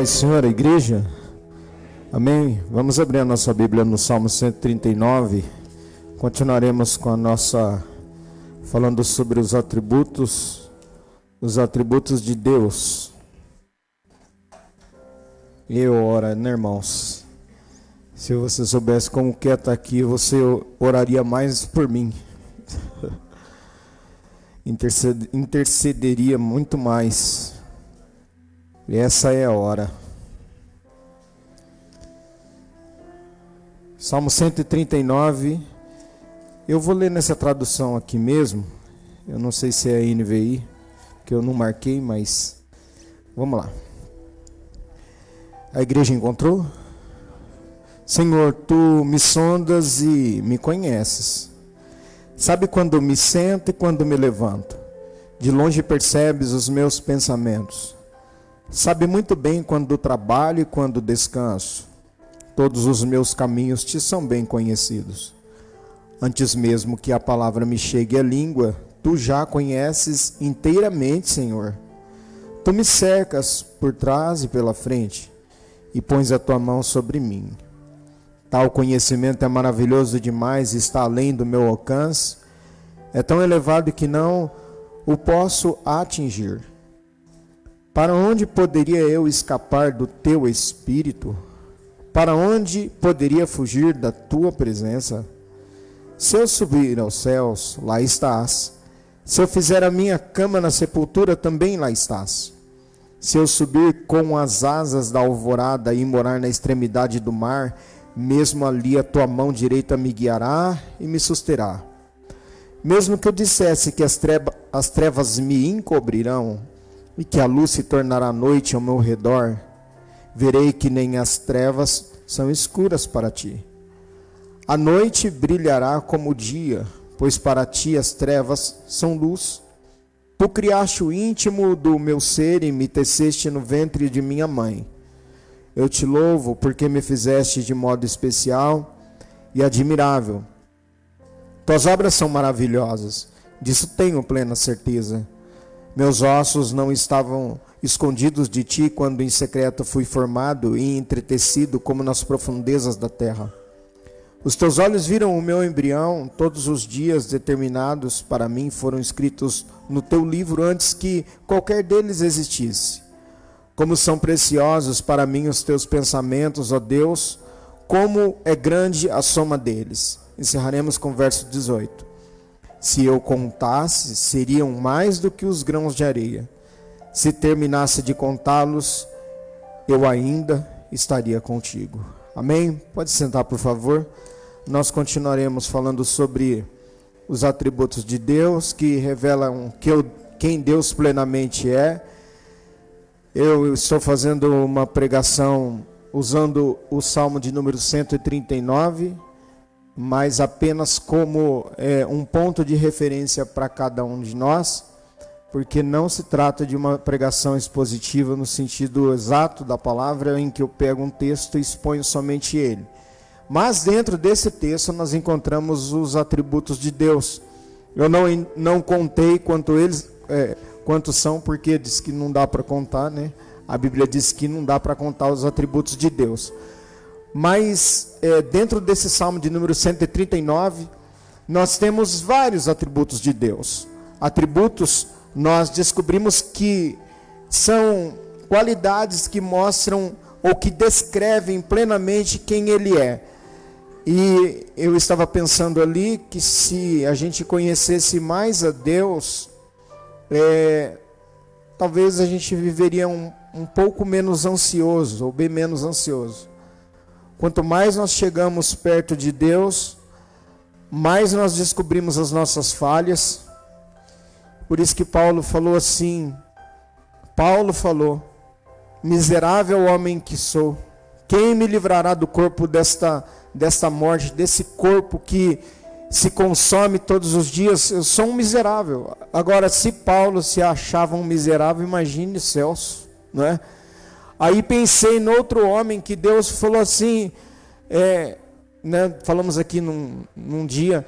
Pai Senhor, a igreja. Amém. Vamos abrir a nossa Bíblia no Salmo 139. Continuaremos com a nossa falando sobre os atributos, os atributos de Deus. Eu ora, né, irmãos? Se você soubesse como que é estar aqui, você oraria mais por mim. Intercederia muito mais. E essa é a hora. Salmo 139. Eu vou ler nessa tradução aqui mesmo. Eu não sei se é NVI, que eu não marquei, mas vamos lá. A igreja encontrou? Senhor, tu me sondas e me conheces. Sabe quando me sento e quando me levanto. De longe percebes os meus pensamentos. Sabe muito bem quando trabalho e quando descanso. Todos os meus caminhos te são bem conhecidos. Antes mesmo que a palavra me chegue à língua, tu já conheces inteiramente, Senhor. Tu me cercas por trás e pela frente e pões a tua mão sobre mim. Tal conhecimento é maravilhoso demais e está além do meu alcance. É tão elevado que não o posso atingir. Para onde poderia eu escapar do teu espírito? Para onde poderia fugir da tua presença? Se eu subir aos céus, lá estás. Se eu fizer a minha cama na sepultura, também lá estás. Se eu subir com as asas da alvorada e morar na extremidade do mar, mesmo ali a tua mão direita me guiará e me susterá. Mesmo que eu dissesse que as, as trevas me encobrirão e que a luz se tornará noite ao meu redor, verei que nem as trevas são escuras para ti. A noite brilhará como o dia, pois para ti as trevas são luz. Tu criaste o íntimo do meu ser e me teceste no ventre de minha mãe. Eu te louvo porque me fizeste de modo especial e admirável. Tuas obras são maravilhosas, disso tenho plena certeza. Meus ossos não estavam escondidos de ti quando em secreto fui formado e entretecido como nas profundezas da terra. Os teus olhos viram o meu embrião, todos os dias determinados para mim foram escritos no teu livro antes que qualquer deles existisse. Como são preciosos para mim os teus pensamentos, ó Deus, como é grande a soma deles. Encerraremos com o verso 18. Se eu contasse, seriam mais do que os grãos de areia. Se terminasse de contá-los, eu ainda estaria contigo. Amém? Pode sentar, por favor. Nós continuaremos falando sobre os atributos de Deus que revelam que eu, quem Deus plenamente é. Eu estou fazendo uma pregação usando o Salmo de número 139 mas apenas como é, um ponto de referência para cada um de nós, porque não se trata de uma pregação expositiva no sentido exato da palavra, em que eu pego um texto e exponho somente ele. Mas dentro desse texto nós encontramos os atributos de Deus. Eu não, não contei quanto eles, é, quantos são, porque diz que não dá para contar, né? A Bíblia diz que não dá para contar os atributos de Deus. Mas é, dentro desse salmo de número 139, nós temos vários atributos de Deus. Atributos, nós descobrimos que são qualidades que mostram ou que descrevem plenamente quem Ele é. E eu estava pensando ali que se a gente conhecesse mais a Deus, é, talvez a gente viveria um, um pouco menos ansioso, ou bem menos ansioso. Quanto mais nós chegamos perto de Deus, mais nós descobrimos as nossas falhas. Por isso que Paulo falou assim: Paulo falou, miserável homem que sou, quem me livrará do corpo desta, desta morte, desse corpo que se consome todos os dias? Eu sou um miserável. Agora, se Paulo se achava um miserável, imagine Celso, não é? Aí pensei no outro homem que Deus falou assim, é, né, falamos aqui num, num dia,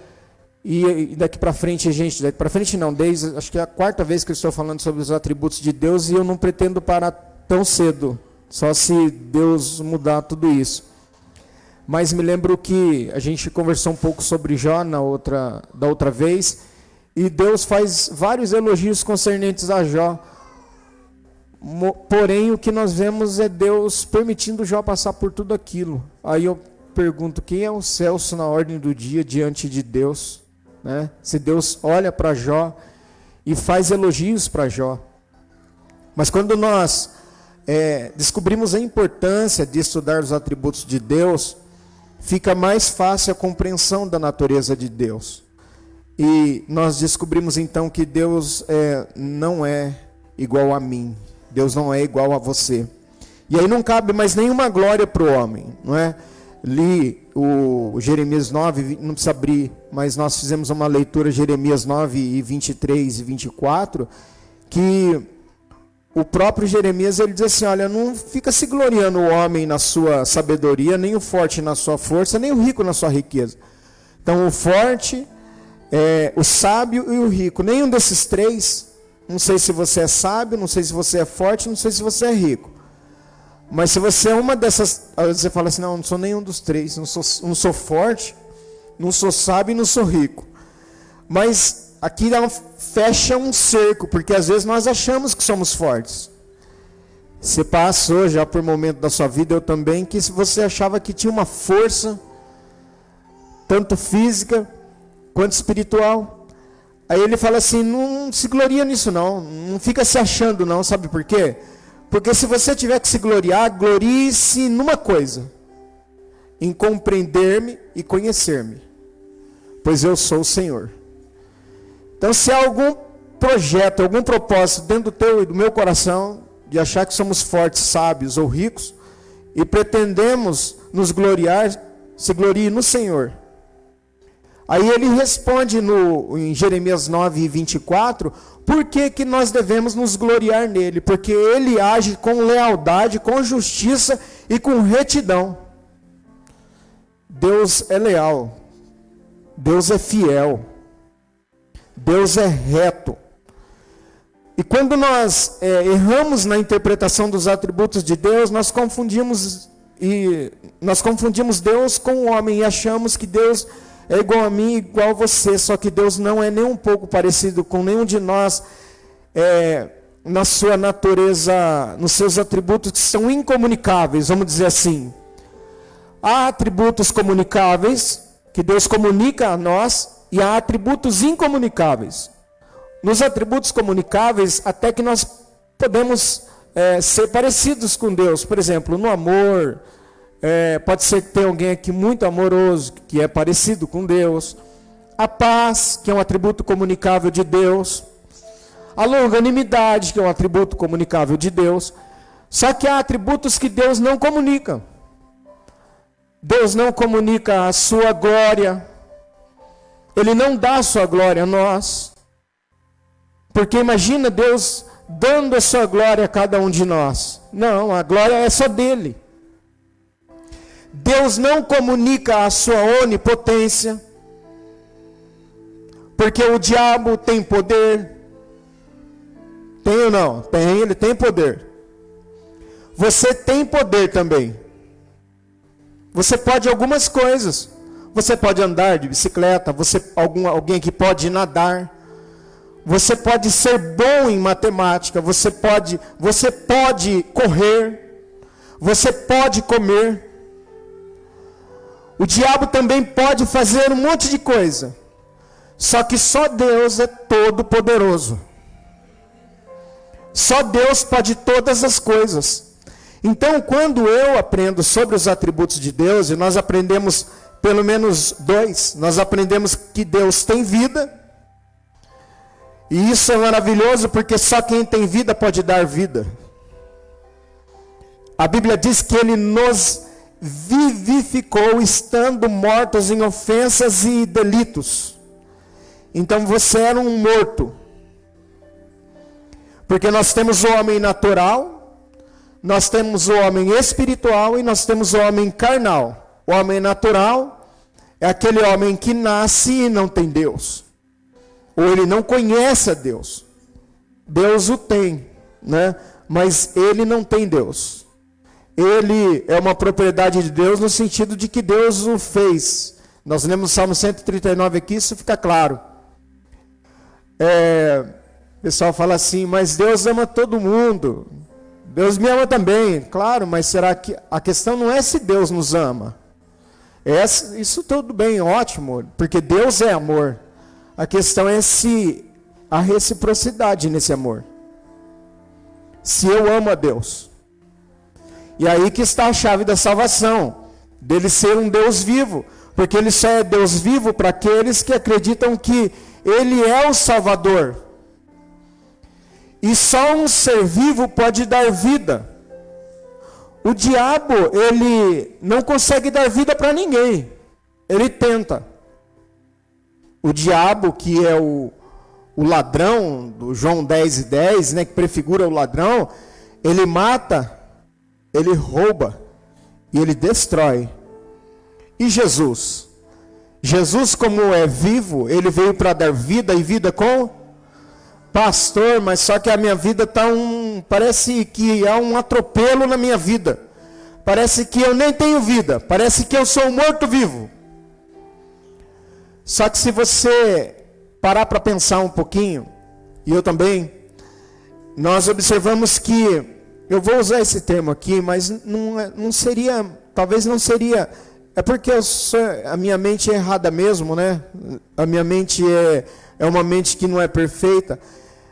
e, e daqui para frente, gente, daqui para frente não, desde acho que é a quarta vez que eu estou falando sobre os atributos de Deus e eu não pretendo parar tão cedo, Só se Deus mudar tudo isso. Mas me lembro que a gente conversou um pouco sobre Jó na outra, da outra vez, e Deus faz vários elogios concernentes a Jó. Porém, o que nós vemos é Deus permitindo Jó passar por tudo aquilo. Aí eu pergunto: quem é o Celso na ordem do dia diante de Deus? Né? Se Deus olha para Jó e faz elogios para Jó. Mas quando nós é, descobrimos a importância de estudar os atributos de Deus, fica mais fácil a compreensão da natureza de Deus. E nós descobrimos então que Deus é, não é igual a mim, Deus não é igual a você. E aí não cabe mais nenhuma glória para o homem, não é? Li o Jeremias 9, não precisa abrir, mas nós fizemos uma leitura Jeremias 9 e 23 e 24, que o próprio Jeremias ele diz assim: olha, não fica se gloriando o homem na sua sabedoria, nem o forte na sua força, nem o rico na sua riqueza. Então, o forte, é, o sábio e o rico, nenhum desses três, não sei se você é sábio, não sei se você é forte, não sei se você é rico. Mas se você é uma dessas, você fala assim: não, não sou nenhum dos três, não sou, não sou forte, não sou sábio e não sou rico. Mas aqui fecha um cerco, porque às vezes nós achamos que somos fortes. Você passou já por um momento da sua vida, eu também, que se você achava que tinha uma força, tanto física quanto espiritual. Aí ele fala assim: não se gloria nisso, não. Não fica se achando, não. Sabe por quê? Porque se você tiver que se gloriar, glorie-se numa coisa: em compreender-me e conhecer-me. Pois eu sou o Senhor. Então, se há algum projeto, algum propósito dentro do teu e do meu coração, de achar que somos fortes, sábios ou ricos, e pretendemos nos gloriar, se glorie no Senhor. Aí ele responde no, em Jeremias 9, 24, por que, que nós devemos nos gloriar nele? Porque ele age com lealdade, com justiça e com retidão. Deus é leal, Deus é fiel. Deus é reto. E quando nós é, erramos na interpretação dos atributos de Deus, nós confundimos e nós confundimos Deus com o homem e achamos que Deus é igual a mim, igual a você. Só que Deus não é nem um pouco parecido com nenhum de nós é, na sua natureza, nos seus atributos que são incomunicáveis, vamos dizer assim. Há atributos comunicáveis que Deus comunica a nós e há atributos incomunicáveis. Nos atributos comunicáveis, até que nós podemos é, ser parecidos com Deus. Por exemplo, no amor, é, pode ser que tenha alguém aqui muito amoroso, que é parecido com Deus. A paz, que é um atributo comunicável de Deus. A longanimidade, que é um atributo comunicável de Deus. Só que há atributos que Deus não comunica. Deus não comunica a sua glória, ele não dá a sua glória a nós. Porque imagina Deus dando a sua glória a cada um de nós. Não, a glória é só dele. Deus não comunica a sua onipotência. Porque o diabo tem poder. Tem ou não? Tem, ele tem poder. Você tem poder também. Você pode algumas coisas. Você pode andar de bicicleta, você algum, alguém que pode nadar. Você pode ser bom em matemática, você pode, você pode correr, você pode comer. O diabo também pode fazer um monte de coisa. Só que só Deus é todo poderoso. Só Deus pode todas as coisas. Então, quando eu aprendo sobre os atributos de Deus, e nós aprendemos pelo menos dois, nós aprendemos que Deus tem vida. E isso é maravilhoso porque só quem tem vida pode dar vida. A Bíblia diz que ele nos vivificou estando mortos em ofensas e delitos. Então você era um morto. Porque nós temos o homem natural, nós temos o homem espiritual e nós temos o homem carnal. O homem natural é aquele homem que nasce e não tem Deus. Ou ele não conhece a Deus. Deus o tem, né? Mas ele não tem Deus. Ele é uma propriedade de Deus no sentido de que Deus o fez. Nós lemos o Salmo 139 aqui, isso fica claro. É, o pessoal fala assim, mas Deus ama todo mundo. Deus me ama também, claro, mas será que a questão não é se Deus nos ama? É, isso tudo bem, ótimo, porque Deus é amor. A questão é se há reciprocidade nesse amor. Se eu amo a Deus. E aí que está a chave da salvação, dele ser um Deus vivo, porque ele só é Deus vivo para aqueles que acreditam que ele é o Salvador. E só um ser vivo pode dar vida. O diabo, ele não consegue dar vida para ninguém. Ele tenta. O diabo, que é o, o ladrão, do João 10 e 10, né, que prefigura o ladrão, ele mata, ele rouba e ele destrói. E Jesus? Jesus, como é vivo, ele veio para dar vida e vida com pastor, mas só que a minha vida está um. Parece que há um atropelo na minha vida. Parece que eu nem tenho vida. Parece que eu sou um morto-vivo. Só que se você parar para pensar um pouquinho, e eu também, nós observamos que, eu vou usar esse termo aqui, mas não, é, não seria, talvez não seria, é porque sou, a minha mente é errada mesmo, né? A minha mente é, é uma mente que não é perfeita.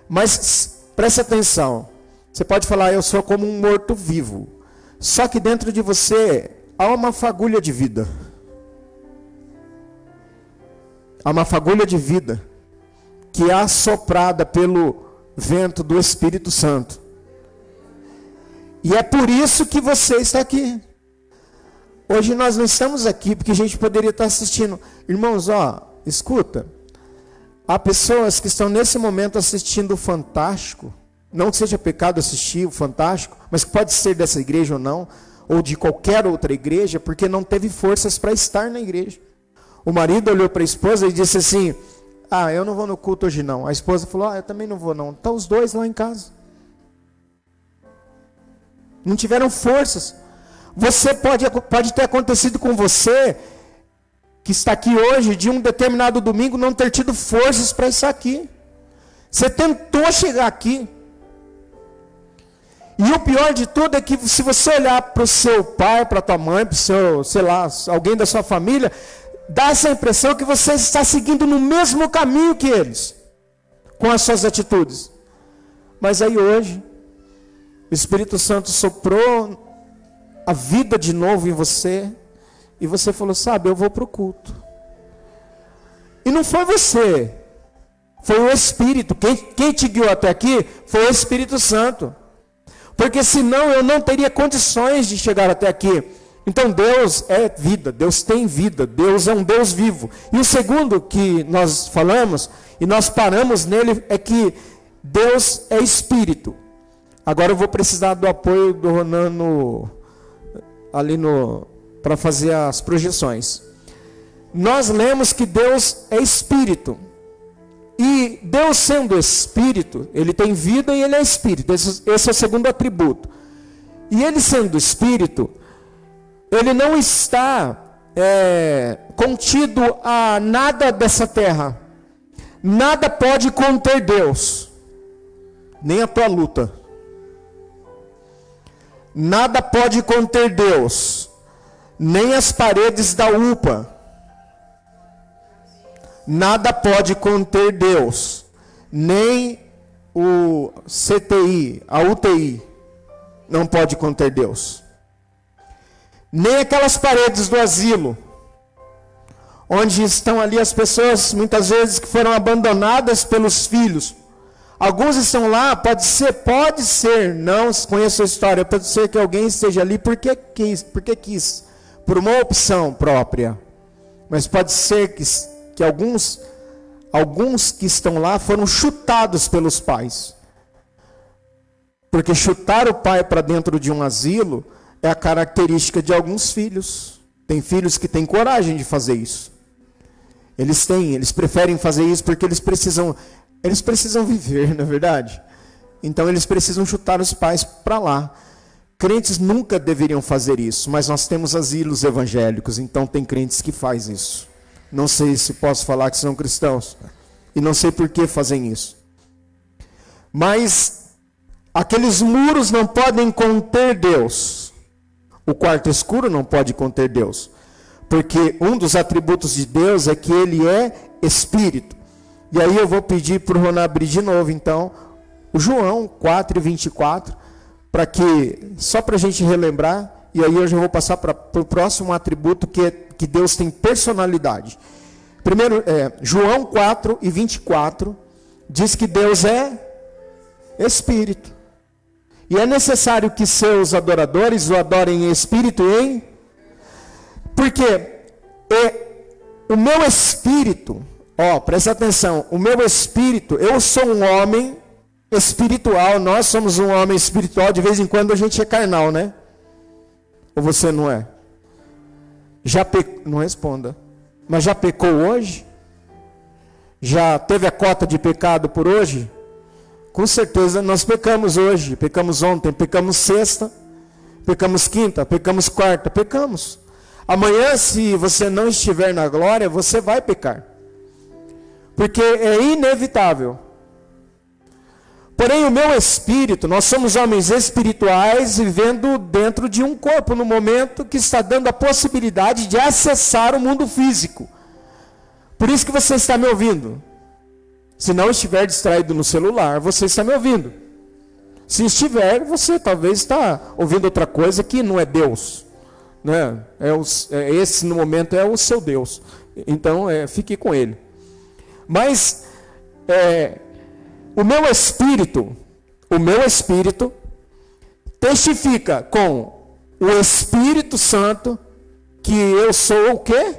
Mas preste atenção. Você pode falar, eu sou como um morto-vivo. Só que dentro de você há uma fagulha de vida. Há uma fagulha de vida que é assoprada pelo vento do Espírito Santo. E é por isso que você está aqui. Hoje nós não estamos aqui porque a gente poderia estar assistindo. Irmãos, ó, escuta. Há pessoas que estão nesse momento assistindo o Fantástico. Não que seja pecado assistir o Fantástico, mas que pode ser dessa igreja ou não, ou de qualquer outra igreja, porque não teve forças para estar na igreja. O marido olhou para a esposa e disse assim: Ah, eu não vou no culto hoje não. A esposa falou: Ah, eu também não vou não. Estão os dois lá em casa. Não tiveram forças. Você pode, pode ter acontecido com você que está aqui hoje, de um determinado domingo, não ter tido forças para estar aqui. Você tentou chegar aqui. E o pior de tudo é que se você olhar para o seu pai, para a tua mãe, para o seu, sei lá, alguém da sua família, dá essa impressão que você está seguindo no mesmo caminho que eles, com as suas atitudes. Mas aí hoje, o Espírito Santo soprou a vida de novo em você, e você falou: Sabe, eu vou para o culto. E não foi você, foi o Espírito. Quem, quem te guiou até aqui foi o Espírito Santo. Porque senão eu não teria condições de chegar até aqui. Então Deus é vida, Deus tem vida, Deus é um Deus vivo. E o segundo que nós falamos, e nós paramos nele, é que Deus é espírito. Agora eu vou precisar do apoio do Ronan no, ali no para fazer as projeções. Nós lemos que Deus é espírito. E Deus sendo espírito, ele tem vida e ele é espírito. Esse, esse é o segundo atributo. E ele sendo espírito, ele não está é, contido a nada dessa terra. Nada pode conter Deus, nem a tua luta. Nada pode conter Deus, nem as paredes da UPA. Nada pode conter Deus, nem o CTI, a UTI, não pode conter Deus. Nem aquelas paredes do asilo, onde estão ali as pessoas, muitas vezes, que foram abandonadas pelos filhos, Alguns estão lá, pode ser, pode ser, não conheço a história, pode ser que alguém esteja ali porque quis, porque quis, por uma opção própria. Mas pode ser que, que alguns, alguns que estão lá foram chutados pelos pais. Porque chutar o pai para dentro de um asilo é a característica de alguns filhos. Tem filhos que têm coragem de fazer isso. Eles têm, eles preferem fazer isso porque eles precisam eles precisam viver, na é verdade. Então eles precisam chutar os pais para lá. crentes nunca deveriam fazer isso, mas nós temos asilos evangélicos, então tem crentes que faz isso. Não sei se posso falar que são cristãos. E não sei por que fazem isso. Mas aqueles muros não podem conter Deus. O quarto escuro não pode conter Deus. Porque um dos atributos de Deus é que ele é espírito. E aí eu vou pedir para o Ron abrir de novo, então, o João 4 e 24, para que, só para a gente relembrar, e aí eu já vou passar para o próximo atributo que, é, que Deus tem personalidade. Primeiro, é, João 4 e 24 diz que Deus é Espírito. E é necessário que seus adoradores o adorem em espírito e em. Porque é, o meu espírito, ó, presta atenção, o meu espírito, eu sou um homem espiritual, nós somos um homem espiritual, de vez em quando a gente é carnal, né? Ou você não é? Já pe... Não responda. Mas já pecou hoje? Já teve a cota de pecado por hoje? Com certeza nós pecamos hoje, pecamos ontem, pecamos sexta, pecamos quinta, pecamos quarta, pecamos. Amanhã, se você não estiver na glória, você vai pecar. Porque é inevitável. Porém, o meu espírito, nós somos homens espirituais vivendo dentro de um corpo no momento que está dando a possibilidade de acessar o mundo físico. Por isso que você está me ouvindo. Se não estiver distraído no celular, você está me ouvindo. Se estiver, você talvez está ouvindo outra coisa que não é Deus. Né? É, o, é esse no momento é o seu Deus. Então, é, fique com ele. Mas é, o meu espírito, o meu espírito testifica com o Espírito Santo que eu sou o quê?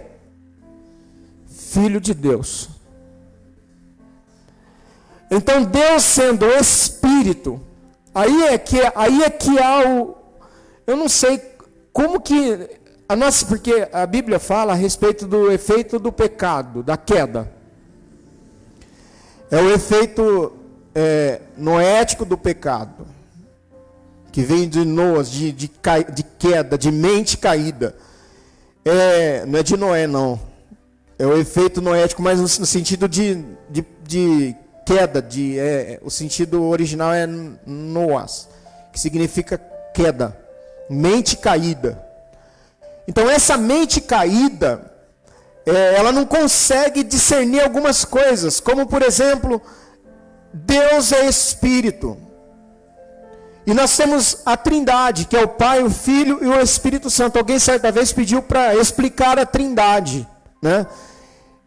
Filho de Deus. Então Deus sendo espírito, aí é que aí é que há o eu não sei como que a nossa porque a Bíblia fala a respeito do efeito do pecado, da queda. É o efeito é, noético do pecado, que vem de Noas, de, de, de queda, de mente caída. É, não é de Noé, não. É o efeito noético, mas no, sentido de, de, de, queda. De, é, o sentido original é Noas, que significa queda, mente caída. Então, essa mente caída, é, ela não consegue discernir algumas coisas, como por exemplo Deus é Espírito. E nós temos a Trindade, que é o Pai, o Filho e o Espírito Santo. Alguém certa vez pediu para explicar a Trindade, né?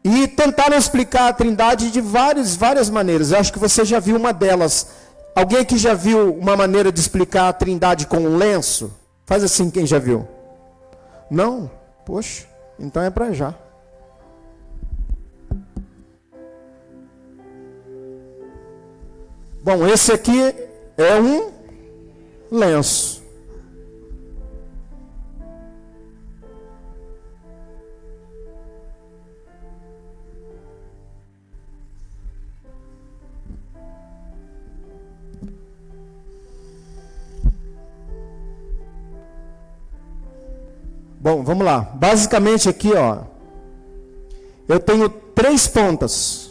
E tentaram explicar a Trindade de várias, várias maneiras. Eu acho que você já viu uma delas. Alguém aqui já viu uma maneira de explicar a Trindade com um lenço? Faz assim quem já viu. Não? Poxa, então é para já. Bom, esse aqui é um lenço. Bom, vamos lá. Basicamente aqui, ó, eu tenho três pontas.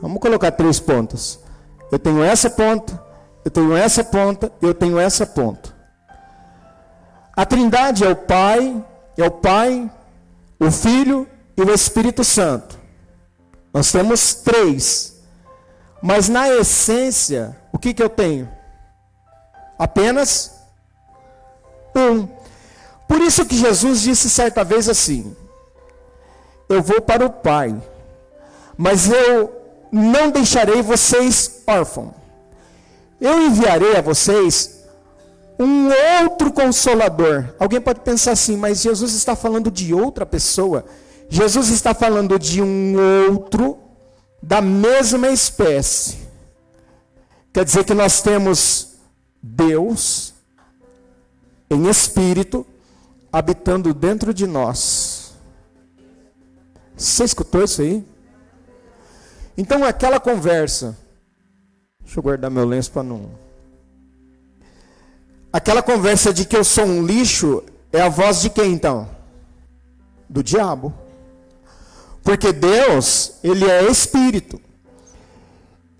Vamos colocar três pontas. Eu tenho essa ponta, eu tenho essa ponta, eu tenho essa ponta. A Trindade é o Pai, é o Pai, o Filho e o Espírito Santo. Nós temos três. Mas na essência, o que, que eu tenho? Apenas um. Por isso que Jesus disse certa vez assim: Eu vou para o Pai, mas eu não deixarei vocês órfãos. Eu enviarei a vocês um outro consolador. Alguém pode pensar assim, mas Jesus está falando de outra pessoa. Jesus está falando de um outro da mesma espécie. Quer dizer que nós temos Deus em espírito habitando dentro de nós. Você escutou isso aí? Então aquela conversa. Deixa eu guardar meu lenço para não. aquela conversa de que eu sou um lixo é a voz de quem então? Do diabo. Porque Deus, ele é espírito.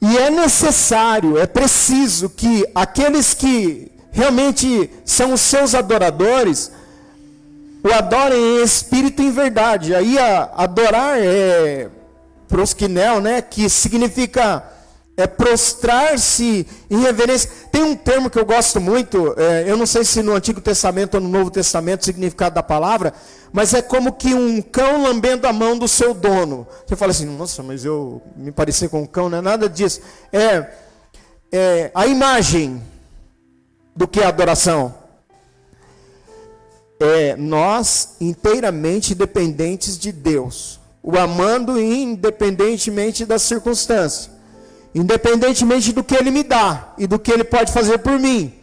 E é necessário, é preciso que aqueles que realmente são os seus adoradores, o adorem em espírito e em verdade. Aí adorar é prosquinel, né, que significa é prostrar-se em reverência. Tem um termo que eu gosto muito, é, eu não sei se no Antigo Testamento ou no Novo Testamento o significado da palavra, mas é como que um cão lambendo a mão do seu dono. Você fala assim, nossa, mas eu me parecer com um cão, não é nada disso. É, é a imagem do que é adoração. É nós inteiramente dependentes de Deus, o amando independentemente das circunstâncias, independentemente do que Ele me dá e do que Ele pode fazer por mim.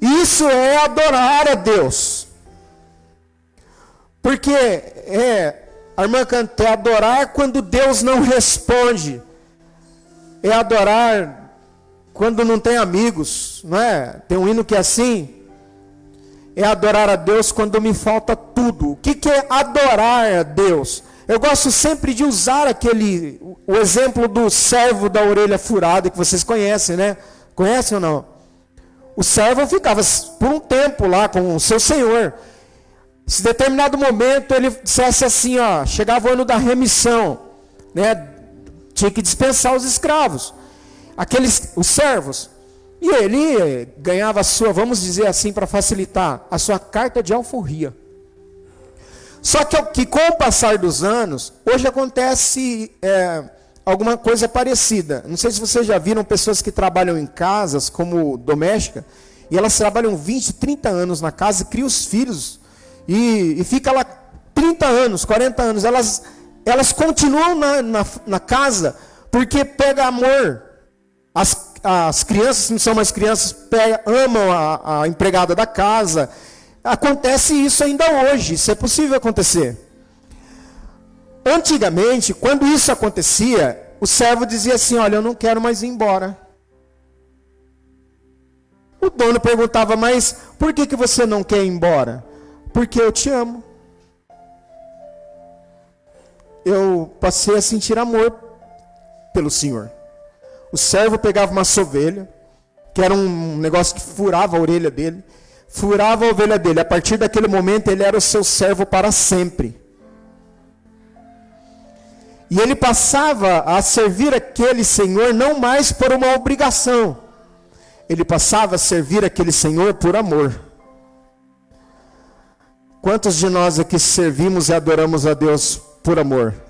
Isso é adorar a Deus. Porque é, a irmã canta, é adorar quando Deus não responde. É adorar quando não tem amigos, não é? Tem um hino que é assim. É adorar a Deus quando me falta tudo. O que, que é adorar a Deus? Eu gosto sempre de usar aquele, o exemplo do servo da orelha furada que vocês conhecem, né? Conhecem ou não? O servo ficava por um tempo lá com o seu senhor. Se determinado momento ele dissesse assim, ó, chegava o ano da remissão, né? Tinha que dispensar os escravos aqueles os servos. E ele ganhava a sua, vamos dizer assim, para facilitar, a sua carta de alforria. Só que, que com o passar dos anos, hoje acontece é, alguma coisa parecida. Não sei se vocês já viram pessoas que trabalham em casas como doméstica, e elas trabalham 20, 30 anos na casa, criam os filhos, e, e fica lá 30 anos, 40 anos. Elas, elas continuam na, na, na casa porque pega amor as, as crianças, não são mais crianças, amam a, a empregada da casa. Acontece isso ainda hoje, isso é possível acontecer. Antigamente, quando isso acontecia, o servo dizia assim: Olha, eu não quero mais ir embora. O dono perguntava: Mas por que, que você não quer ir embora? Porque eu te amo. Eu passei a sentir amor pelo Senhor. O servo pegava uma sovelha, que era um negócio que furava a orelha dele, furava a ovelha dele. A partir daquele momento, ele era o seu servo para sempre. E ele passava a servir aquele senhor não mais por uma obrigação, ele passava a servir aquele senhor por amor. Quantos de nós aqui servimos e adoramos a Deus por amor?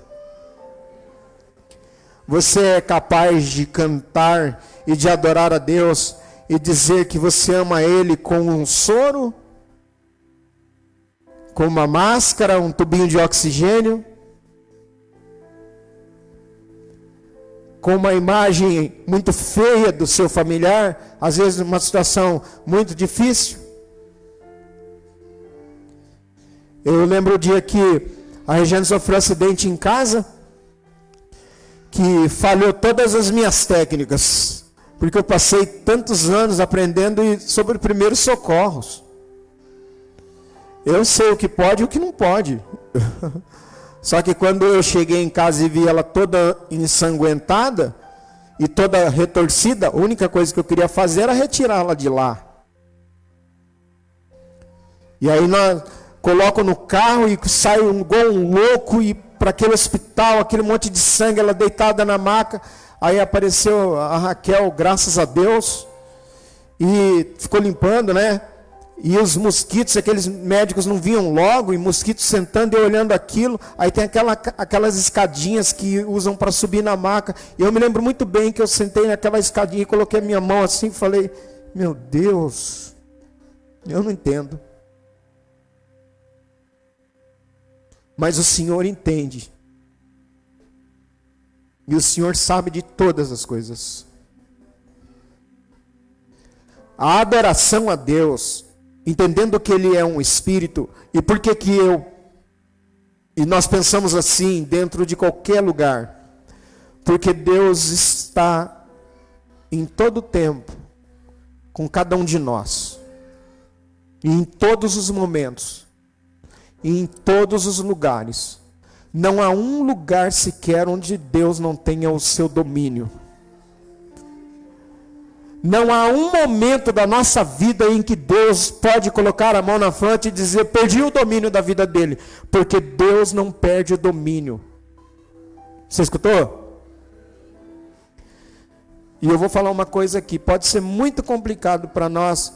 Você é capaz de cantar e de adorar a Deus e dizer que você ama Ele com um soro, com uma máscara, um tubinho de oxigênio, com uma imagem muito feia do seu familiar, às vezes numa situação muito difícil. Eu lembro o dia que a Regiane sofreu um acidente em casa que falhou todas as minhas técnicas, porque eu passei tantos anos aprendendo sobre primeiros socorros. Eu sei o que pode e o que não pode. Só que quando eu cheguei em casa e vi ela toda ensanguentada e toda retorcida, a única coisa que eu queria fazer era retirá-la de lá. E aí nós coloco no carro e saio igual um louco e para aquele hospital, aquele monte de sangue, ela deitada na maca. Aí apareceu a Raquel, graças a Deus, e ficou limpando, né? E os mosquitos, aqueles médicos não vinham logo, e mosquitos sentando e olhando aquilo. Aí tem aquela, aquelas escadinhas que usam para subir na maca. E eu me lembro muito bem que eu sentei naquela escadinha e coloquei a minha mão assim e falei: Meu Deus, eu não entendo. Mas o Senhor entende. E o Senhor sabe de todas as coisas. A adoração a Deus, entendendo que Ele é um Espírito, e por que que eu, e nós pensamos assim dentro de qualquer lugar, porque Deus está em todo tempo com cada um de nós. E em todos os momentos, e em todos os lugares. Não há um lugar sequer onde Deus não tenha o seu domínio. Não há um momento da nossa vida em que Deus pode colocar a mão na frente e dizer: perdi o domínio da vida dele. Porque Deus não perde o domínio. Você escutou? E eu vou falar uma coisa aqui, pode ser muito complicado para nós,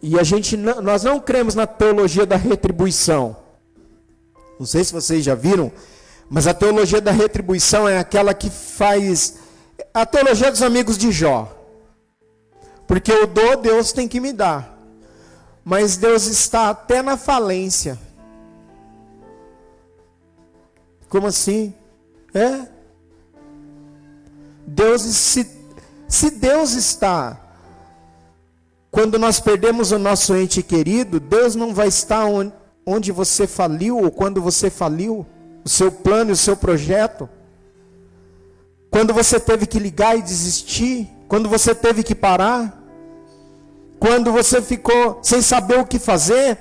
e a gente nós não cremos na teologia da retribuição. Não sei se vocês já viram, mas a teologia da retribuição é aquela que faz a teologia dos amigos de Jó. Porque eu dou, Deus tem que me dar. Mas Deus está até na falência. Como assim? É? Deus se se Deus está, quando nós perdemos o nosso ente querido, Deus não vai estar onde você faliu ou quando você faliu, o seu plano e o seu projeto. Quando você teve que ligar e desistir, quando você teve que parar, quando você ficou sem saber o que fazer,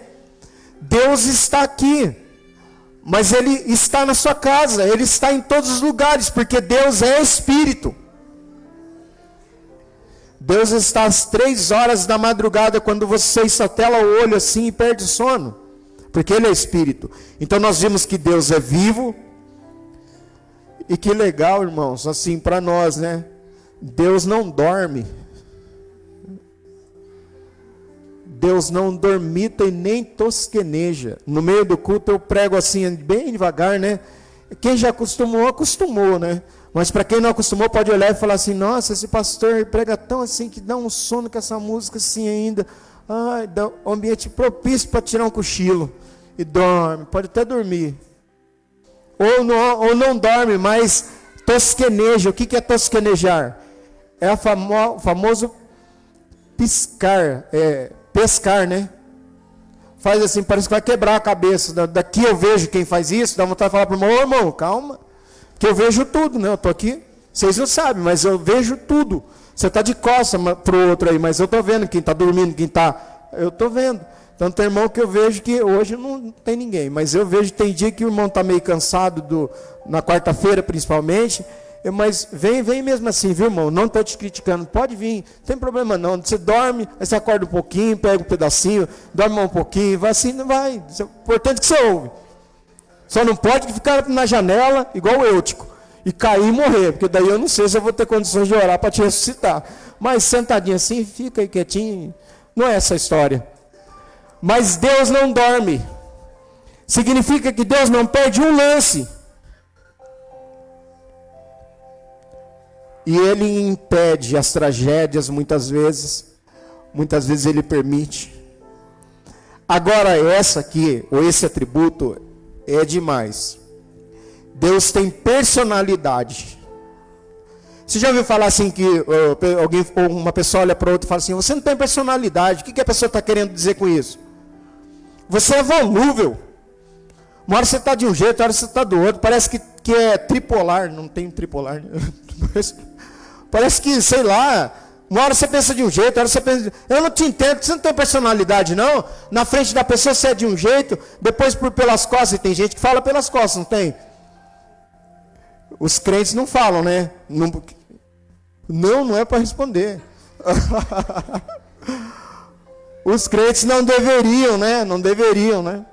Deus está aqui. Mas Ele está na sua casa, Ele está em todos os lugares, porque Deus é Espírito. Deus está às três horas da madrugada quando você estela o olho assim e perde sono, porque Ele é Espírito. Então nós vimos que Deus é vivo. E que legal, irmãos, assim para nós, né? Deus não dorme. Deus não dormita e nem tosqueneja. No meio do culto eu prego assim, bem devagar, né? Quem já acostumou, acostumou, né? Mas para quem não acostumou, pode olhar e falar assim: nossa, esse pastor prega tão assim que dá um sono com essa música assim ainda. Dá um ambiente propício para tirar um cochilo. E dorme, pode até dormir. Ou não, ou não dorme, mas tosqueneja. O que, que é tosquenejar? É famo, o famoso piscar, é, pescar, né? Faz assim, parece que vai quebrar a cabeça. Daqui eu vejo quem faz isso, dá vontade de falar para o irmão, irmão, calma. Que eu vejo tudo, né? Eu estou aqui, vocês não sabem, mas eu vejo tudo. Você está de costas para o outro aí, mas eu estou vendo quem está dormindo, quem está. Eu estou vendo. Tem irmão que eu vejo que hoje não tem ninguém, mas eu vejo tem dia que o irmão está meio cansado do, na quarta-feira principalmente. Eu, mas vem, vem mesmo assim, viu, irmão? Não estou te criticando, pode vir, não tem problema não. Você dorme, aí você acorda um pouquinho, pega um pedacinho, dorme um pouquinho, vai assim, não vai. O importante é que você ouve. Só não pode ficar na janela, igual o Eutico, e cair e morrer, porque daí eu não sei se eu vou ter condições de orar para te ressuscitar. Mas sentadinho assim, fica aí quietinho. Não é essa a história. Mas Deus não dorme. Significa que Deus não perde um lance. E Ele impede as tragédias muitas vezes. Muitas vezes Ele permite. Agora, essa aqui, ou esse atributo, é demais. Deus tem personalidade. Você já ouviu falar assim que uh, alguém, uma pessoa olha para outra e fala assim: Você não tem personalidade. O que, que a pessoa está querendo dizer com isso? Você é volúvel. Uma hora você está de um jeito, outra hora você está do outro. Parece que, que é tripolar. Não tem tripolar. Né? Parece, parece que, sei lá, uma hora você pensa de um jeito, outra hora você pensa. De... Eu não te entendo, você não tem personalidade, não. Na frente da pessoa você é de um jeito, depois por pelas costas, e tem gente que fala pelas costas, não tem? Os crentes não falam, né? Não, não, não é para responder. Os crentes não deveriam, né? Não deveriam, né?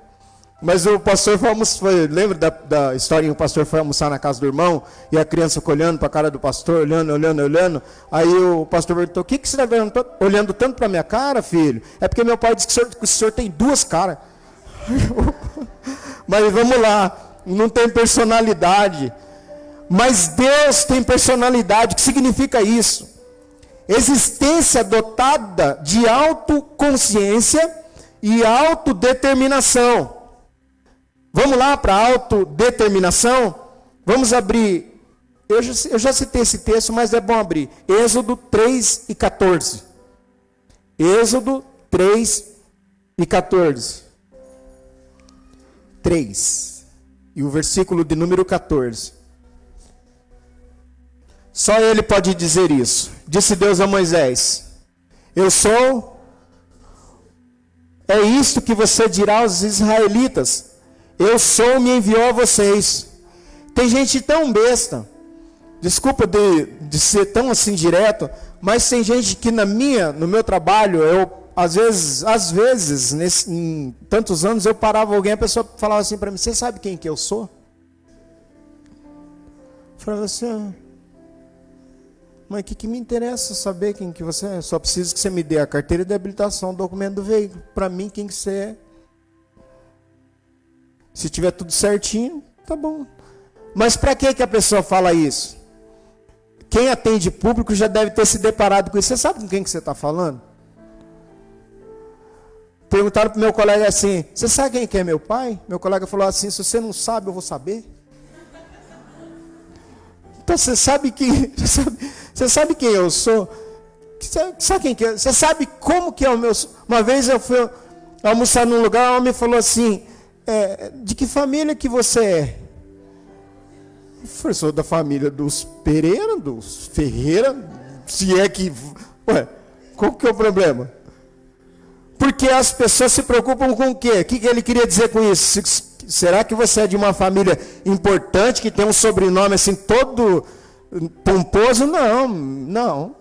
Mas o pastor foi almoçar, lembra da, da historinha? O pastor foi almoçar na casa do irmão e a criança ficou olhando para a cara do pastor, olhando, olhando, olhando. Aí o pastor perguntou: O que, que você está olhando tanto para minha cara, filho? É porque meu pai disse que o senhor, que o senhor tem duas caras. Mas vamos lá, não tem personalidade. Mas Deus tem personalidade. O que significa isso? Existência dotada de autoconsciência e autodeterminação. Vamos lá para a autodeterminação? Vamos abrir. Eu já, eu já citei esse texto, mas é bom abrir. Êxodo 3 e 14. Êxodo 3 e 14. 3. E o versículo de número 14. Só ele pode dizer isso. Disse Deus a Moisés: Eu sou. É isto que você dirá aos israelitas: Eu sou, me enviou a vocês. Tem gente tão besta, desculpa de, de ser tão assim direto, mas tem gente que na minha, no meu trabalho, eu às vezes, às vezes, nesse, em tantos anos eu parava alguém, a pessoa falava assim para mim: "Você sabe quem que eu sou?" Eu falava assim: ah, mas o que, que me interessa saber quem que você é? Só preciso que você me dê a carteira de habilitação, o documento do veículo. Para mim, quem que você é. Se tiver tudo certinho, tá bom. Mas para que, que a pessoa fala isso? Quem atende público já deve ter se deparado com isso. Você sabe com quem que você está falando? Perguntaram para meu colega assim: Você sabe quem que é meu pai? Meu colega falou assim: Se você não sabe, eu vou saber. Então você sabe quem, você sabe, você sabe quem eu sou? Você sabe quem que é? Você sabe como que é o meu. Uma vez eu fui almoçar num lugar, um homem falou assim: é, De que família que você é? Eu sou da família dos Pereira, dos Ferreira, se é que. Ué, qual que é o problema? Porque as pessoas se preocupam com o quê? O que ele queria dizer com isso? Será que você é de uma família importante, que tem um sobrenome assim todo pomposo? Não, não.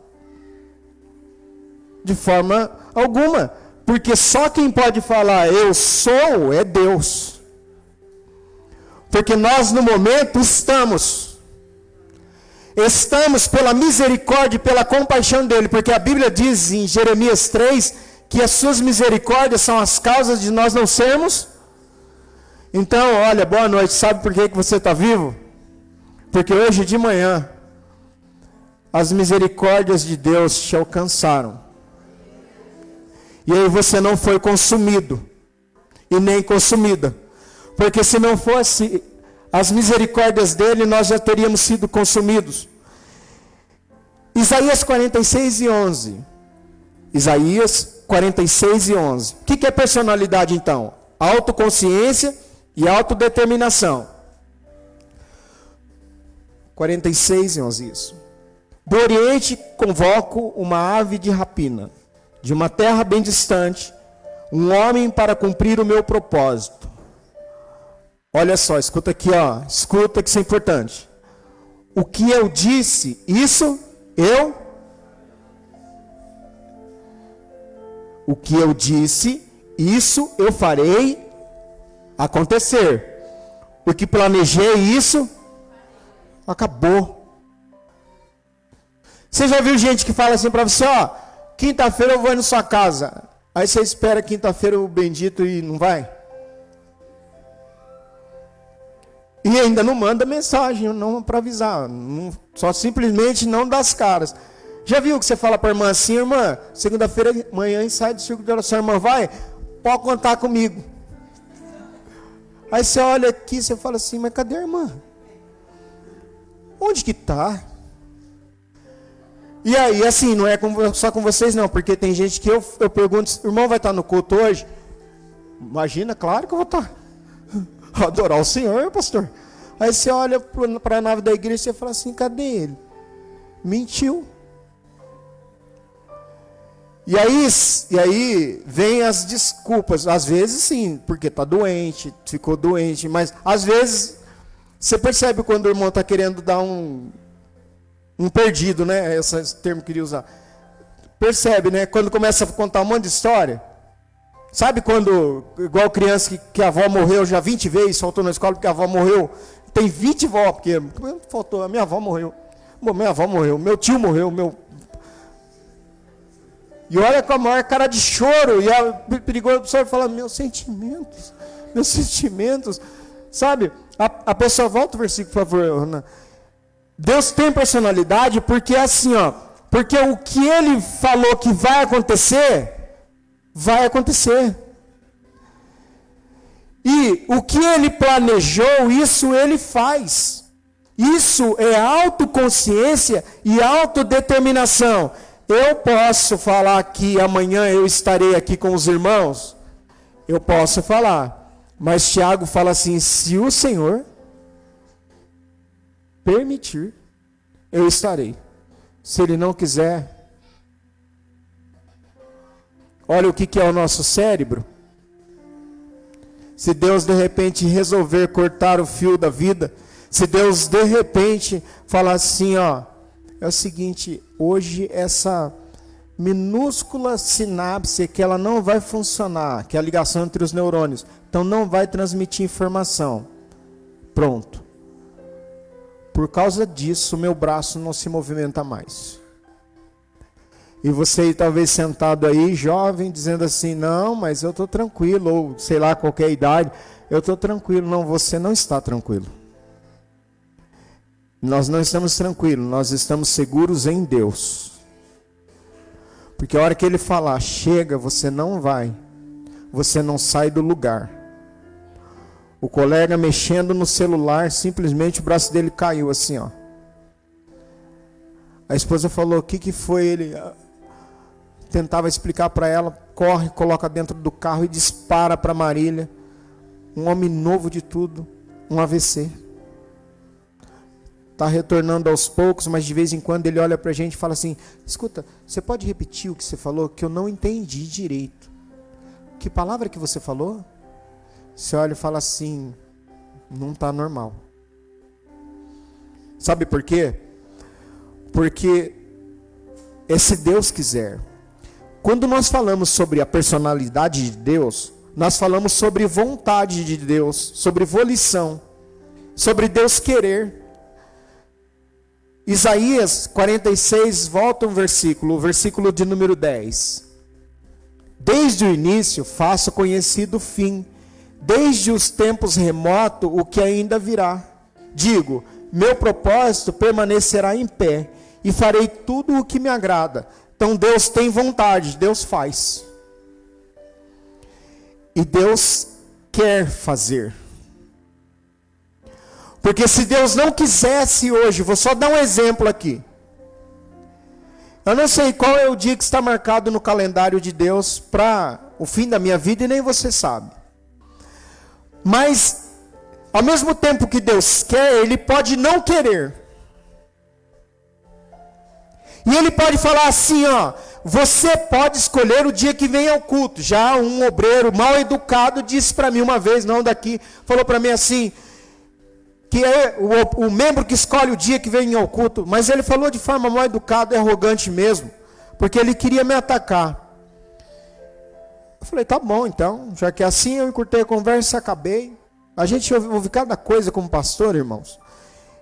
De forma alguma. Porque só quem pode falar eu sou é Deus. Porque nós no momento estamos. Estamos pela misericórdia e pela compaixão dele. Porque a Bíblia diz em Jeremias 3 que as suas misericórdias são as causas de nós não sermos. Então, olha, boa noite. Sabe por que, que você está vivo? Porque hoje de manhã, as misericórdias de Deus te alcançaram. E aí você não foi consumido, e nem consumida. Porque se não fosse as misericórdias dele, nós já teríamos sido consumidos. Isaías 46 e 11. Isaías 46 e 11. O que, é personalidade então? Autoconsciência e autodeterminação. 46 e 11 isso. Do Oriente convoco uma ave de rapina, de uma terra bem distante, um homem para cumprir o meu propósito. Olha só, escuta aqui, ó, escuta que isso é importante. O que eu disse, isso eu o que eu disse, isso eu farei acontecer. O que planejei, isso acabou. Você já viu gente que fala assim para você, ó, quinta-feira eu vou na sua casa. Aí você espera quinta-feira o bendito e não vai? E ainda não manda mensagem, não para avisar, não, só simplesmente não das caras. Já viu que você fala para irmã assim, irmã, segunda-feira, manhã sai do círculo de oração, irmã, vai, pode contar comigo. Aí você olha aqui, você fala assim, mas cadê a irmã? Onde que está? E aí, assim, não é só com vocês não, porque tem gente que eu, eu pergunto, irmão vai estar no culto hoje? Imagina, claro que eu vou estar. Adorar o Senhor, pastor. Aí você olha para a nave da igreja e fala assim, cadê ele? Mentiu. E aí, e aí vem as desculpas. Às vezes sim, porque está doente, ficou doente, mas às vezes você percebe quando o irmão está querendo dar um, um perdido, né? Esse termo que eu queria usar. Percebe, né? Quando começa a contar um monte de história. Sabe quando, igual criança que, que a avó morreu já 20 vezes, faltou na escola porque a avó morreu. Tem 20 vó, porque faltou, a minha avó morreu. Bom, minha avó morreu, meu tio morreu, meu e olha com a maior cara de choro. E a perigoso pessoa fala: Meus sentimentos, meus sentimentos. Sabe? A, a pessoa volta o versículo, por favor, Ana. Deus tem personalidade porque é assim, ó. Porque o que ele falou que vai acontecer, vai acontecer. E o que ele planejou, isso ele faz. Isso é autoconsciência e autodeterminação. Eu posso falar que amanhã eu estarei aqui com os irmãos? Eu posso falar. Mas Tiago fala assim: se o Senhor permitir, eu estarei. Se ele não quiser, Olha o que, é o nosso cérebro. Se Deus de repente resolver cortar o fio da vida, se Deus de repente falar assim, ó, é o seguinte, hoje essa minúscula sinapse que ela não vai funcionar, que é a ligação entre os neurônios, então não vai transmitir informação. Pronto. Por causa disso, meu braço não se movimenta mais. E você talvez sentado aí, jovem, dizendo assim: "Não, mas eu estou tranquilo", ou sei lá, qualquer idade, eu estou tranquilo. Não, você não está tranquilo. Nós não estamos tranquilos, nós estamos seguros em Deus. Porque a hora que ele falar, chega, você não vai. Você não sai do lugar. O colega mexendo no celular, simplesmente o braço dele caiu assim, ó. A esposa falou: "O que que foi ele?" Tentava explicar para ela, corre, coloca dentro do carro e dispara para Marília. Um homem novo de tudo, um AVC. Está retornando aos poucos, mas de vez em quando ele olha para a gente e fala assim: Escuta, você pode repetir o que você falou? Que eu não entendi direito. Que palavra que você falou? Você olha e fala assim: Não está normal. Sabe por quê? Porque é se Deus quiser. Quando nós falamos sobre a personalidade de Deus, nós falamos sobre vontade de Deus, sobre volição, sobre Deus querer. Isaías 46, volta um versículo, o versículo de número 10. Desde o início faço conhecido o fim, desde os tempos remotos o que ainda virá. Digo, meu propósito permanecerá em pé, e farei tudo o que me agrada. Então Deus tem vontade, Deus faz. E Deus quer fazer. Porque se Deus não quisesse hoje, vou só dar um exemplo aqui. Eu não sei qual é o dia que está marcado no calendário de Deus para o fim da minha vida e nem você sabe. Mas, ao mesmo tempo que Deus quer, Ele pode não querer. E Ele pode falar assim: ó, você pode escolher o dia que vem ao culto. Já um obreiro mal educado disse para mim uma vez, não daqui, falou para mim assim: que é o, o, membro que escolhe o dia que vem ao culto, mas ele falou de forma mal educada e arrogante mesmo, porque ele queria me atacar. Eu falei, tá bom então, já que é assim eu encurtei a conversa, acabei. A gente ouve, cada coisa como pastor, irmãos.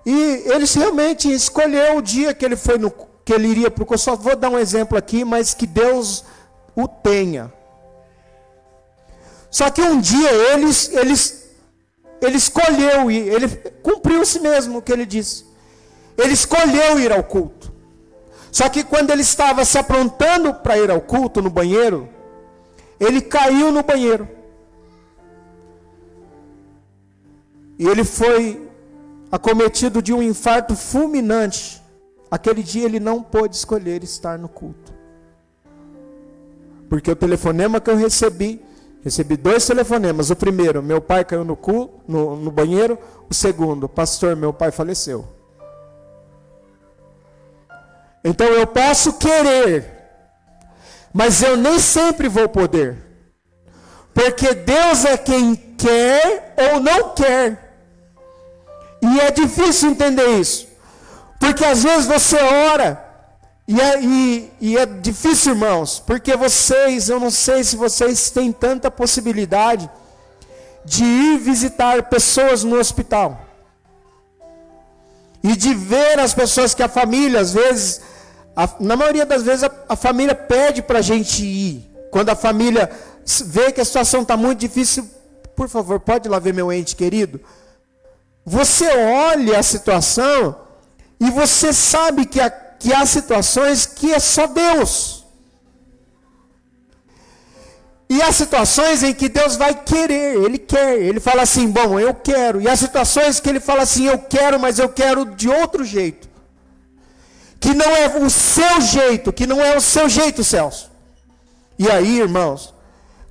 E ele realmente escolheu o dia que ele foi no, que ele iria para o Só vou dar um exemplo aqui, mas que Deus o tenha. Só que um dia eles, eles ele escolheu ir, ele cumpriu-se mesmo o que ele disse. Ele escolheu ir ao culto. Só que quando ele estava se aprontando para ir ao culto no banheiro, ele caiu no banheiro. E ele foi acometido de um infarto fulminante. Aquele dia ele não pôde escolher estar no culto. Porque o telefonema que eu recebi Recebi dois telefonemas. O primeiro, meu pai caiu no, cu, no, no banheiro. O segundo, pastor, meu pai faleceu. Então eu posso querer, mas eu nem sempre vou poder. Porque Deus é quem quer ou não quer. E é difícil entender isso. Porque às vezes você ora e é, e, e é difícil, irmãos, porque vocês, eu não sei se vocês têm tanta possibilidade de ir visitar pessoas no hospital. E de ver as pessoas que a família, às vezes, a, na maioria das vezes, a, a família pede para a gente ir. Quando a família vê que a situação está muito difícil, por favor, pode ir lá ver meu ente querido. Você olha a situação e você sabe que a que há situações que é só Deus. E há situações em que Deus vai querer, Ele quer, Ele fala assim, bom, eu quero. E há situações que Ele fala assim, eu quero, mas eu quero de outro jeito. Que não é o seu jeito, que não é o seu jeito, Celso. E aí, irmãos,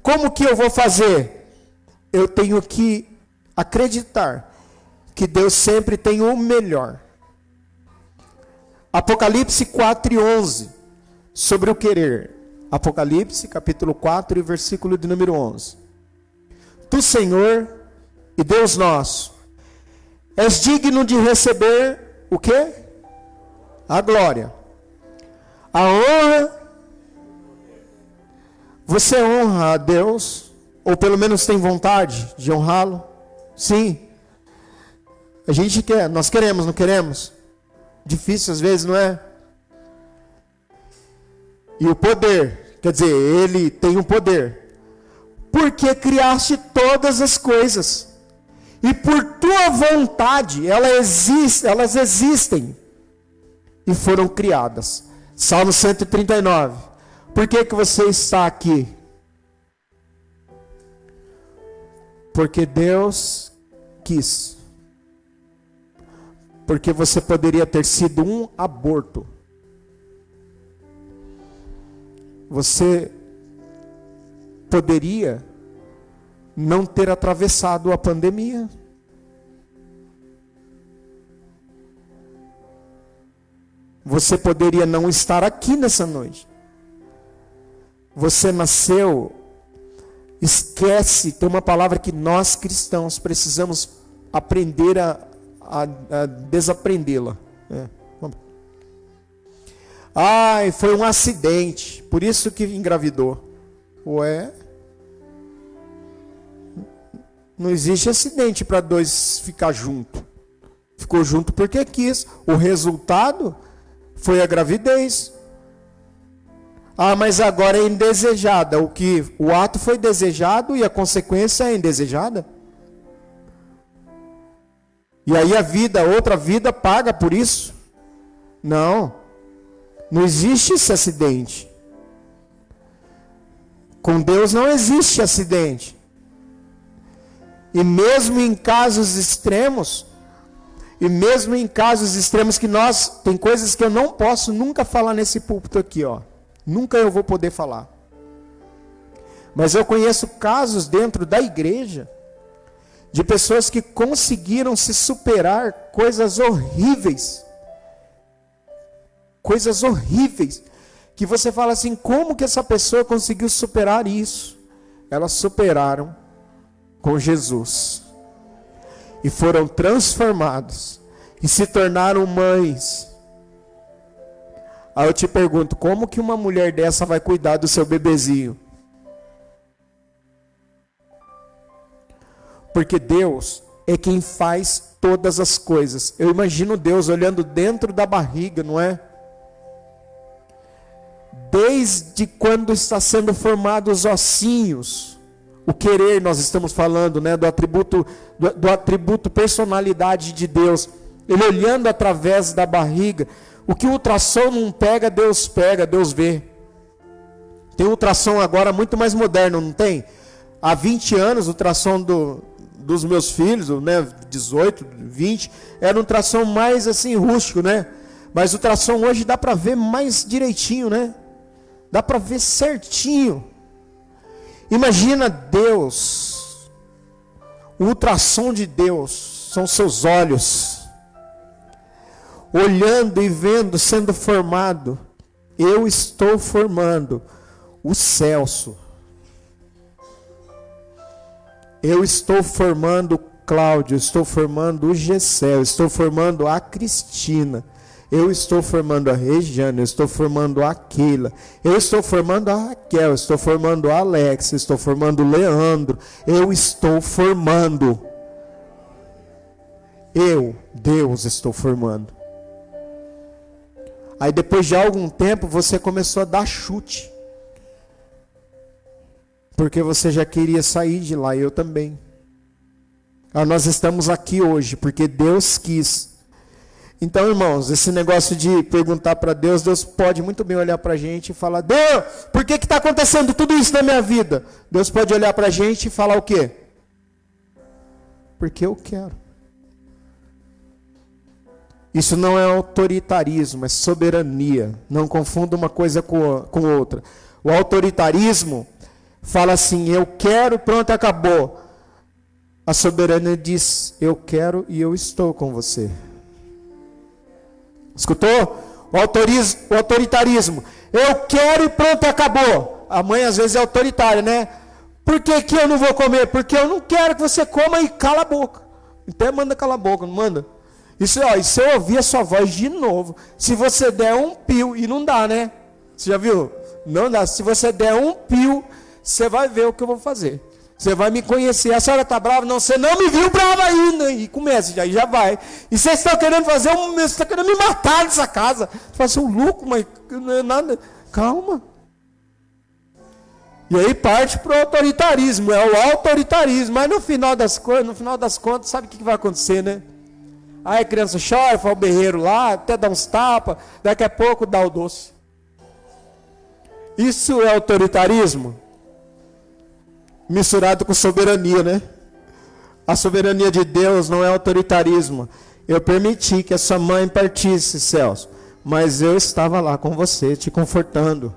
como que eu vou fazer? Eu tenho que acreditar que Deus sempre tem o melhor. Apocalipse 4 e 11, sobre o querer. Apocalipse, capítulo 4 e versículo de número 11. Tu, Senhor e Deus nosso, és digno de receber o quê? A glória, a honra. Você honra a Deus, ou pelo menos tem vontade de honrá-lo? Sim. A gente quer, nós queremos, não queremos? Difícil às vezes, não é? E o poder, quer dizer, ele tem o um poder. Porque criaste todas as coisas. E por tua vontade, elas existem, elas existem e foram criadas. Salmo 139. Por que que você está aqui? Porque Deus quis. Porque você poderia ter sido um aborto. Você poderia não ter atravessado a pandemia. Você poderia não estar aqui nessa noite. Você nasceu. Esquece, tem uma palavra que nós cristãos precisamos aprender a, a, a desaprendê-la. É. Ai, foi um acidente, por isso que engravidou. Ué, não existe acidente para dois ficar junto. Ficou junto porque quis. O resultado foi a gravidez. Ah, mas agora é indesejada. O que o ato foi desejado e a consequência é indesejada. E aí a vida, outra vida paga por isso? Não. Não existe esse acidente. Com Deus não existe acidente. E mesmo em casos extremos, e mesmo em casos extremos que nós, tem coisas que eu não posso nunca falar nesse púlpito aqui, ó. Nunca eu vou poder falar. Mas eu conheço casos dentro da igreja de pessoas que conseguiram se superar coisas horríveis. Coisas horríveis. Que você fala assim: como que essa pessoa conseguiu superar isso? Elas superaram com Jesus e foram transformados e se tornaram mães. Aí eu te pergunto, como que uma mulher dessa vai cuidar do seu bebezinho? Porque Deus é quem faz todas as coisas. Eu imagino Deus olhando dentro da barriga, não é? Desde quando está sendo formados os ossinhos o querer, nós estamos falando, né, do atributo do, do atributo personalidade de Deus. Ele olhando através da barriga, o que o ultrassom não pega, Deus pega, Deus vê. Tem ultrassom agora muito mais moderno, não tem? Há 20 anos, o ultrassom do, dos meus filhos, né, 18, 20, era um ultrassom mais assim rústico, né? Mas o ultrassom hoje dá para ver mais direitinho, né? Dá para ver certinho. Imagina Deus, o ultrassom de Deus são seus olhos, olhando e vendo, sendo formado. Eu estou formando o Celso. Eu estou formando o Cláudio, estou formando o Gessel, estou formando a Cristina. Eu estou formando a Regiane, eu estou formando a Keila, eu estou formando a Raquel, eu estou formando a Alex, eu estou formando o Leandro, eu estou formando. Eu, Deus, estou formando. Aí depois de algum tempo você começou a dar chute. Porque você já queria sair de lá, eu também. Ah, nós estamos aqui hoje porque Deus quis então, irmãos, esse negócio de perguntar para Deus, Deus pode muito bem olhar para a gente e falar: Deus, por que está acontecendo tudo isso na minha vida? Deus pode olhar para a gente e falar o quê? Porque eu quero. Isso não é autoritarismo, é soberania. Não confunda uma coisa com, com outra. O autoritarismo fala assim: eu quero, pronto, acabou. A soberania diz: eu quero e eu estou com você. Escutou? O, autoriz, o autoritarismo Eu quero e pronto, acabou. A mãe às vezes é autoritária, né? Por que, que eu não vou comer? Porque eu não quero que você coma e cala a boca. Até manda calar a boca, não manda? Isso, ó, e se eu ouvir a sua voz de novo, se você der um pio, e não dá, né? Você já viu? Não dá. Se você der um pio, você vai ver o que eu vou fazer. Você vai me conhecer. A senhora está brava? Não, você não me viu brava ainda. E começa, já, já vai. E vocês estão querendo fazer um. Vocês estão querendo me matar nessa casa. Assim, um louco, mas não é nada. Calma. E aí parte para o autoritarismo, é o autoritarismo. Mas no final das coisas, no final das contas, sabe o que vai acontecer, né? Aí a criança chora, faz o berreiro lá, até dá uns tapas, daqui a pouco dá o doce. Isso é autoritarismo? Misturado com soberania, né? A soberania de Deus não é autoritarismo. Eu permiti que a sua mãe partisse, Celso, mas eu estava lá com você, te confortando.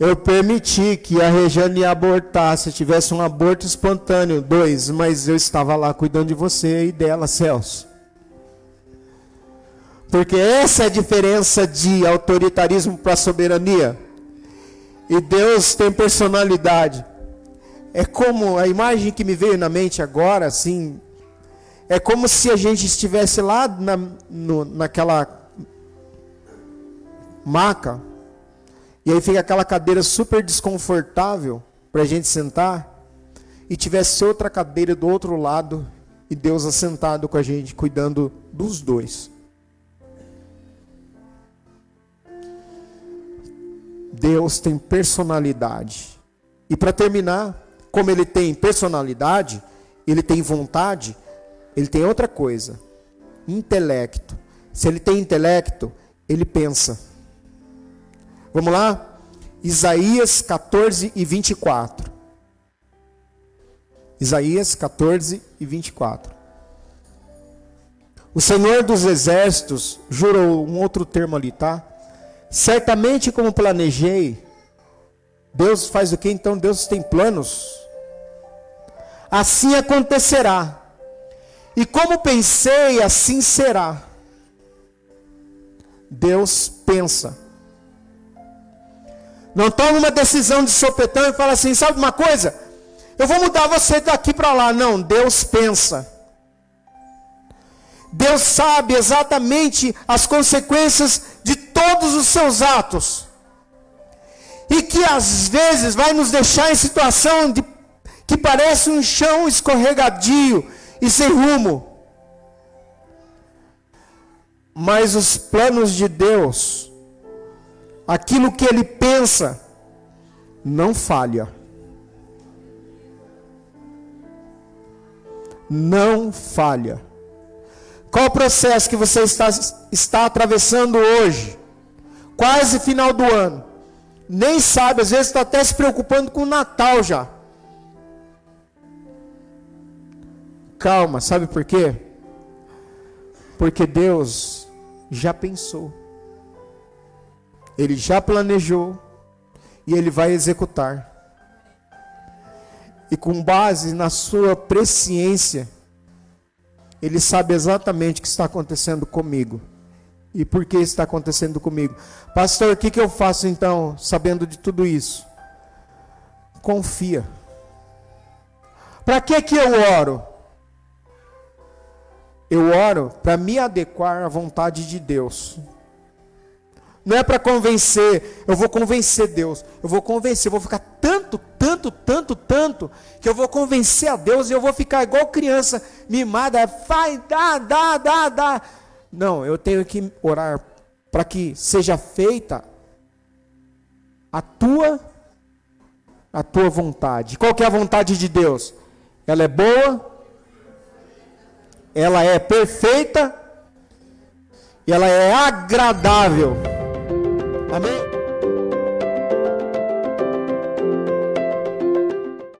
Eu permiti que a Regiane abortasse, tivesse um aborto espontâneo, dois, mas eu estava lá cuidando de você e dela, Celso. Porque essa é a diferença de autoritarismo para soberania. E Deus tem personalidade. É como a imagem que me veio na mente agora, assim, é como se a gente estivesse lá na, no, naquela maca e aí fica aquela cadeira super desconfortável para a gente sentar. E tivesse outra cadeira do outro lado e Deus assentado com a gente, cuidando dos dois. Deus tem personalidade. E para terminar, como ele tem personalidade, ele tem vontade, ele tem outra coisa: intelecto. Se ele tem intelecto, ele pensa. Vamos lá? Isaías 14 e 24. Isaías 14 e 24. O Senhor dos Exércitos jurou um outro termo ali, tá? Certamente como planejei. Deus faz o que então? Deus tem planos. Assim acontecerá. E como pensei, assim será. Deus pensa. Não toma uma decisão de sopetão e fala assim: sabe uma coisa? Eu vou mudar você daqui para lá. Não, Deus pensa. Deus sabe exatamente as consequências de todos os seus atos. E que às vezes vai nos deixar em situação de, que parece um chão escorregadio e sem rumo. Mas os planos de Deus aquilo que ele pensa, não falha. Não falha. Qual o processo que você está, está atravessando hoje? Quase final do ano. Nem sabe, às vezes está até se preocupando com o Natal já. Calma, sabe por quê? Porque Deus já pensou. Ele já planejou e ele vai executar. E com base na sua presciência, ele sabe exatamente o que está acontecendo comigo. E por que está acontecendo comigo? Pastor, o que, que eu faço então, sabendo de tudo isso? Confia. Para que, que eu oro? Eu oro para me adequar à vontade de Deus. Não é para convencer, eu vou convencer Deus. Eu vou convencer, eu vou ficar tanto, tanto, tanto, tanto, que eu vou convencer a Deus e eu vou ficar igual criança mimada, vai, dá, dá, dá, dá. Não, eu tenho que orar para que seja feita a tua a tua vontade. Qual que é a vontade de Deus? Ela é boa, ela é perfeita e ela é agradável. Amém?